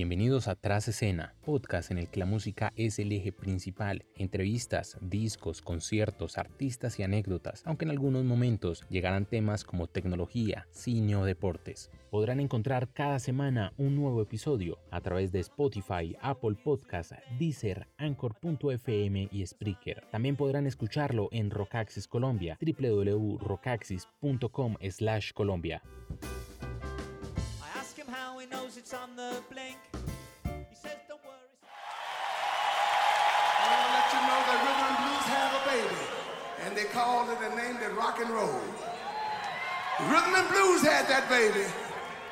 Bienvenidos a Tras Escena, podcast en el que la música es el eje principal. Entrevistas, discos, conciertos, artistas y anécdotas, aunque en algunos momentos llegarán temas como tecnología, cine o deportes. Podrán encontrar cada semana un nuevo episodio a través de Spotify, Apple Podcasts, Deezer, Anchor.fm y Spreaker. También podrán escucharlo en Rockaxis Colombia, www.rockaxis.com he knows it's on the blink. He says, don't worry. I want to let you know that rhythm and blues have a baby, and they called it and named it rock and roll. Rhythm and blues had that baby,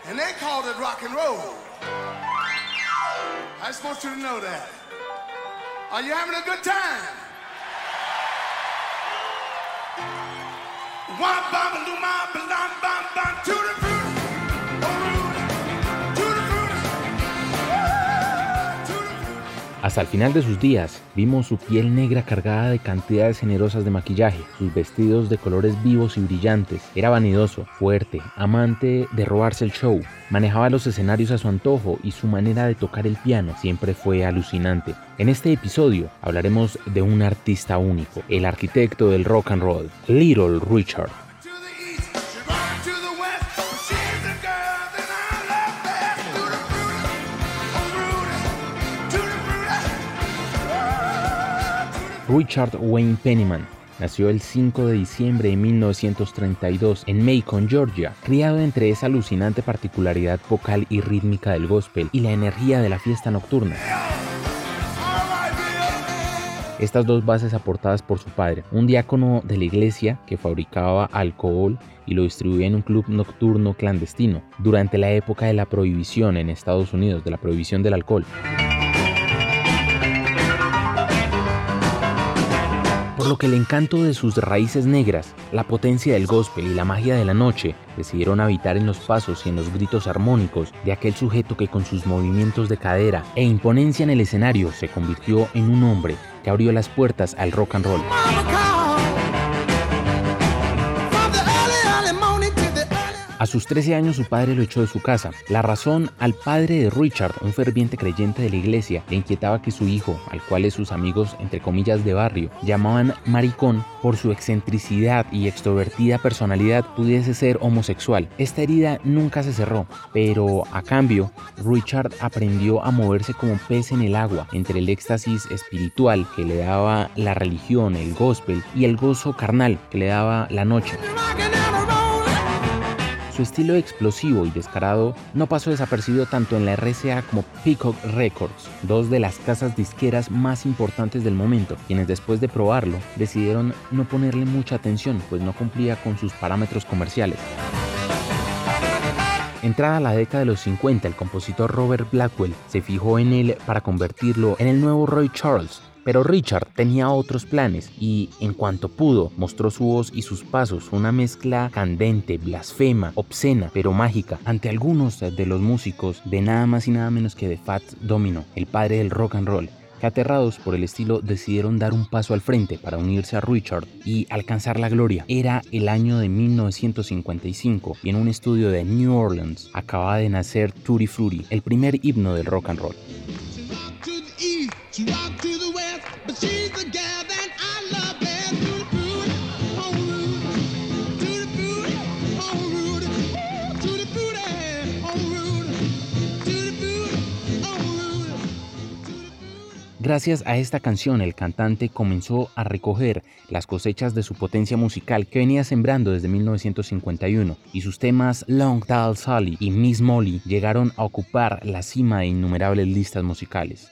and they called it rock and roll. I just want you to know that. Are you having a good time? One bam, bam, bam, bam, bam, to the Hasta el final de sus días, vimos su piel negra cargada de cantidades generosas de maquillaje, sus vestidos de colores vivos y brillantes. Era vanidoso, fuerte, amante de robarse el show. Manejaba los escenarios a su antojo y su manera de tocar el piano siempre fue alucinante. En este episodio hablaremos de un artista único, el arquitecto del rock and roll, Little Richard. Richard Wayne Pennyman nació el 5 de diciembre de 1932 en Macon, Georgia, criado entre esa alucinante particularidad vocal y rítmica del gospel y la energía de la fiesta nocturna. Estas dos bases aportadas por su padre, un diácono de la iglesia que fabricaba alcohol y lo distribuía en un club nocturno clandestino durante la época de la prohibición en Estados Unidos, de la prohibición del alcohol. Por lo que el encanto de sus raíces negras, la potencia del gospel y la magia de la noche decidieron habitar en los pasos y en los gritos armónicos de aquel sujeto que con sus movimientos de cadera e imponencia en el escenario se convirtió en un hombre que abrió las puertas al rock and roll. A sus 13 años su padre lo echó de su casa. La razón al padre de Richard, un ferviente creyente de la iglesia, le inquietaba que su hijo, al cual sus amigos entre comillas de barrio llamaban maricón por su excentricidad y extrovertida personalidad, pudiese ser homosexual. Esta herida nunca se cerró, pero a cambio, Richard aprendió a moverse como pez en el agua entre el éxtasis espiritual que le daba la religión, el gospel y el gozo carnal que le daba la noche. Su estilo explosivo y descarado no pasó desapercibido tanto en la RCA como Peacock Records, dos de las casas disqueras más importantes del momento, quienes después de probarlo decidieron no ponerle mucha atención, pues no cumplía con sus parámetros comerciales. Entrada la década de los 50, el compositor Robert Blackwell se fijó en él para convertirlo en el nuevo Roy Charles, pero Richard tenía otros planes y en cuanto pudo mostró su voz y sus pasos, una mezcla candente, blasfema, obscena, pero mágica, ante algunos de los músicos de nada más y nada menos que de Fat Domino, el padre del rock and roll que aterrados por el estilo decidieron dar un paso al frente para unirse a Richard y alcanzar la gloria. Era el año de 1955 y en un estudio de New Orleans acababa de nacer Tutti Frutti, el primer himno del rock and roll. Gracias a esta canción el cantante comenzó a recoger las cosechas de su potencia musical que venía sembrando desde 1951 y sus temas Long Tall Sally y Miss Molly llegaron a ocupar la cima de innumerables listas musicales.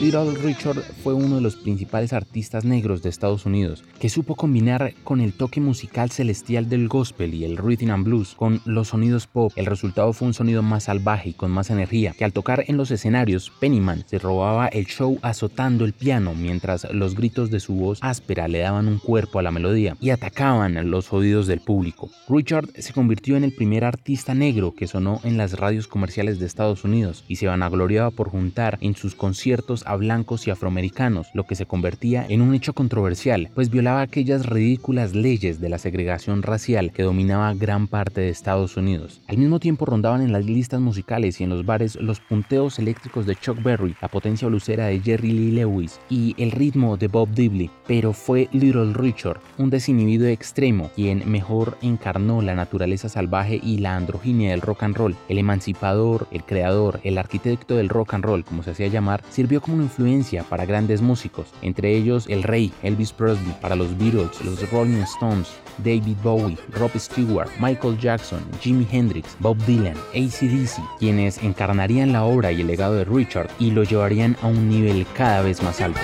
Little Richard fue uno de los principales artistas negros de Estados Unidos, que supo combinar con el toque musical celestial del gospel y el rhythm and blues con los sonidos pop. El resultado fue un sonido más salvaje y con más energía, que al tocar en los escenarios, Pennyman se robaba el show azotando el piano mientras los gritos de su voz áspera le daban un cuerpo a la melodía y atacaban los oídos del público. Richard se convirtió en el primer artista negro que sonó en las radios comerciales de Estados Unidos y se vanagloriaba por juntar en sus conciertos a blancos y afroamericanos, lo que se convertía en un hecho controversial, pues violaba aquellas ridículas leyes de la segregación racial que dominaba gran parte de Estados Unidos. Al mismo tiempo rondaban en las listas musicales y en los bares los punteos eléctricos de Chuck Berry, la potencia lucera de Jerry Lee Lewis y el ritmo de Bob Dibley, pero fue Little Richard, un desinhibido extremo, quien mejor encarnó la naturaleza salvaje y la androginia del rock and roll. El emancipador, el creador, el arquitecto del rock and roll, como se hacía llamar, sirvió como influencia para grandes músicos, entre ellos el rey Elvis Presley, para los Beatles, los Rolling Stones, David Bowie, Rob Stewart, Michael Jackson, Jimi Hendrix, Bob Dylan, ACDC, quienes encarnarían la obra y el legado de Richard y lo llevarían a un nivel cada vez más alto.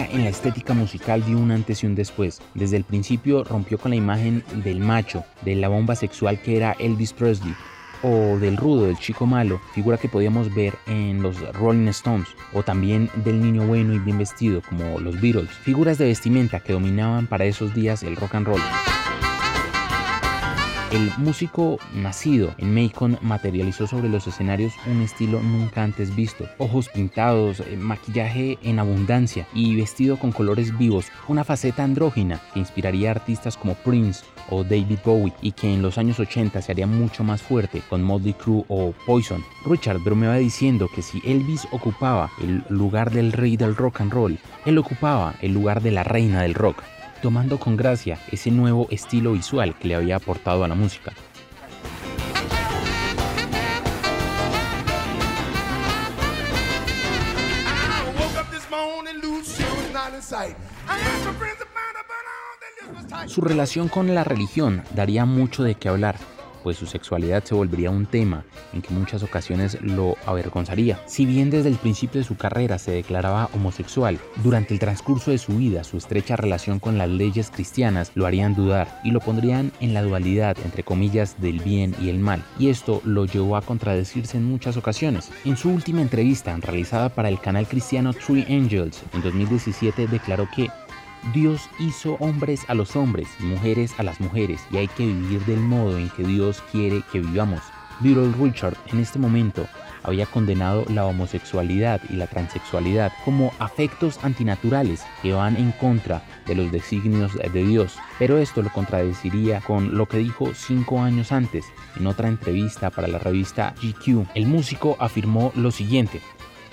En la estética musical dio un antes y un después. Desde el principio rompió con la imagen del macho, de la bomba sexual que era Elvis Presley, o del rudo, del chico malo, figura que podíamos ver en los Rolling Stones, o también del niño bueno y bien vestido como los Beatles, figuras de vestimenta que dominaban para esos días el rock and roll. El músico nacido en Macon materializó sobre los escenarios un estilo nunca antes visto. Ojos pintados, eh, maquillaje en abundancia y vestido con colores vivos, una faceta andrógina que inspiraría artistas como Prince o David Bowie y que en los años 80 se haría mucho más fuerte con Motley Crue o Poison. Richard bromeaba diciendo que si Elvis ocupaba el lugar del rey del rock and roll, él ocupaba el lugar de la reina del rock tomando con gracia ese nuevo estilo visual que le había aportado a la música. Su relación con la religión daría mucho de qué hablar, pues su sexualidad se volvería un tema en que muchas ocasiones lo avergonzaría. Si bien desde el principio de su carrera se declaraba homosexual, durante el transcurso de su vida su estrecha relación con las leyes cristianas lo harían dudar y lo pondrían en la dualidad entre comillas del bien y el mal, y esto lo llevó a contradecirse en muchas ocasiones. En su última entrevista realizada para el canal cristiano Three Angels en 2017 declaró que Dios hizo hombres a los hombres y mujeres a las mujeres y hay que vivir del modo en que Dios quiere que vivamos. Little Richard en este momento había condenado la homosexualidad y la transexualidad como afectos antinaturales que van en contra de los designios de Dios, pero esto lo contradeciría con lo que dijo cinco años antes en otra entrevista para la revista GQ. El músico afirmó lo siguiente,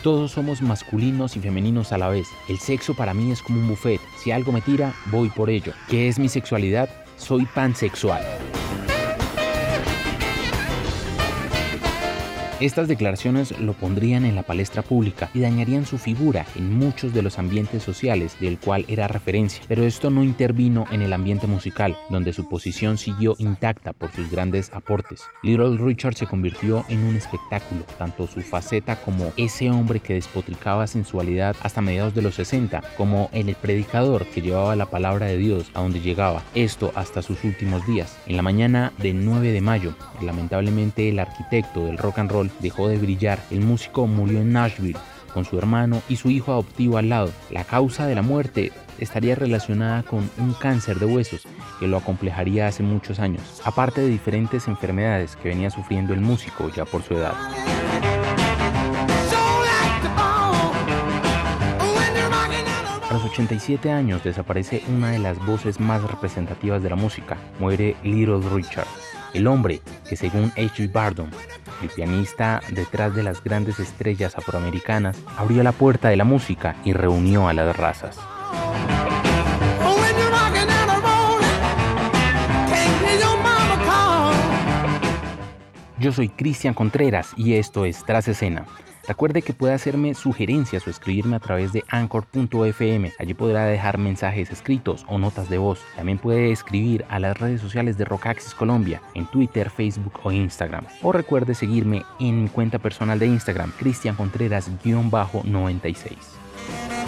todos somos masculinos y femeninos a la vez. El sexo para mí es como un buffet. Si algo me tira, voy por ello. ¿Qué es mi sexualidad? Soy pansexual. Estas declaraciones lo pondrían en la palestra pública y dañarían su figura en muchos de los ambientes sociales del cual era referencia, pero esto no intervino en el ambiente musical, donde su posición siguió intacta por sus grandes aportes. Little Richard se convirtió en un espectáculo, tanto su faceta como ese hombre que despotricaba sensualidad hasta mediados de los 60, como el predicador que llevaba la palabra de Dios a donde llegaba, esto hasta sus últimos días. En la mañana del 9 de mayo, lamentablemente el arquitecto del rock and roll dejó de brillar. El músico murió en Nashville con su hermano y su hijo adoptivo al lado. La causa de la muerte estaría relacionada con un cáncer de huesos que lo acomplejaría hace muchos años, aparte de diferentes enfermedades que venía sufriendo el músico ya por su edad. A los 87 años desaparece una de las voces más representativas de la música. Muere Little Richard, el hombre que según H. Bardon el pianista detrás de las grandes estrellas afroamericanas, abrió la puerta de la música y reunió a las razas. Yo soy Cristian Contreras y esto es Tras Escena. Recuerde que puede hacerme sugerencias o escribirme a través de anchor.fm. Allí podrá dejar mensajes escritos o notas de voz. También puede escribir a las redes sociales de Rockaxis Colombia en Twitter, Facebook o Instagram. O recuerde seguirme en mi cuenta personal de Instagram, Cristian Contreras-96.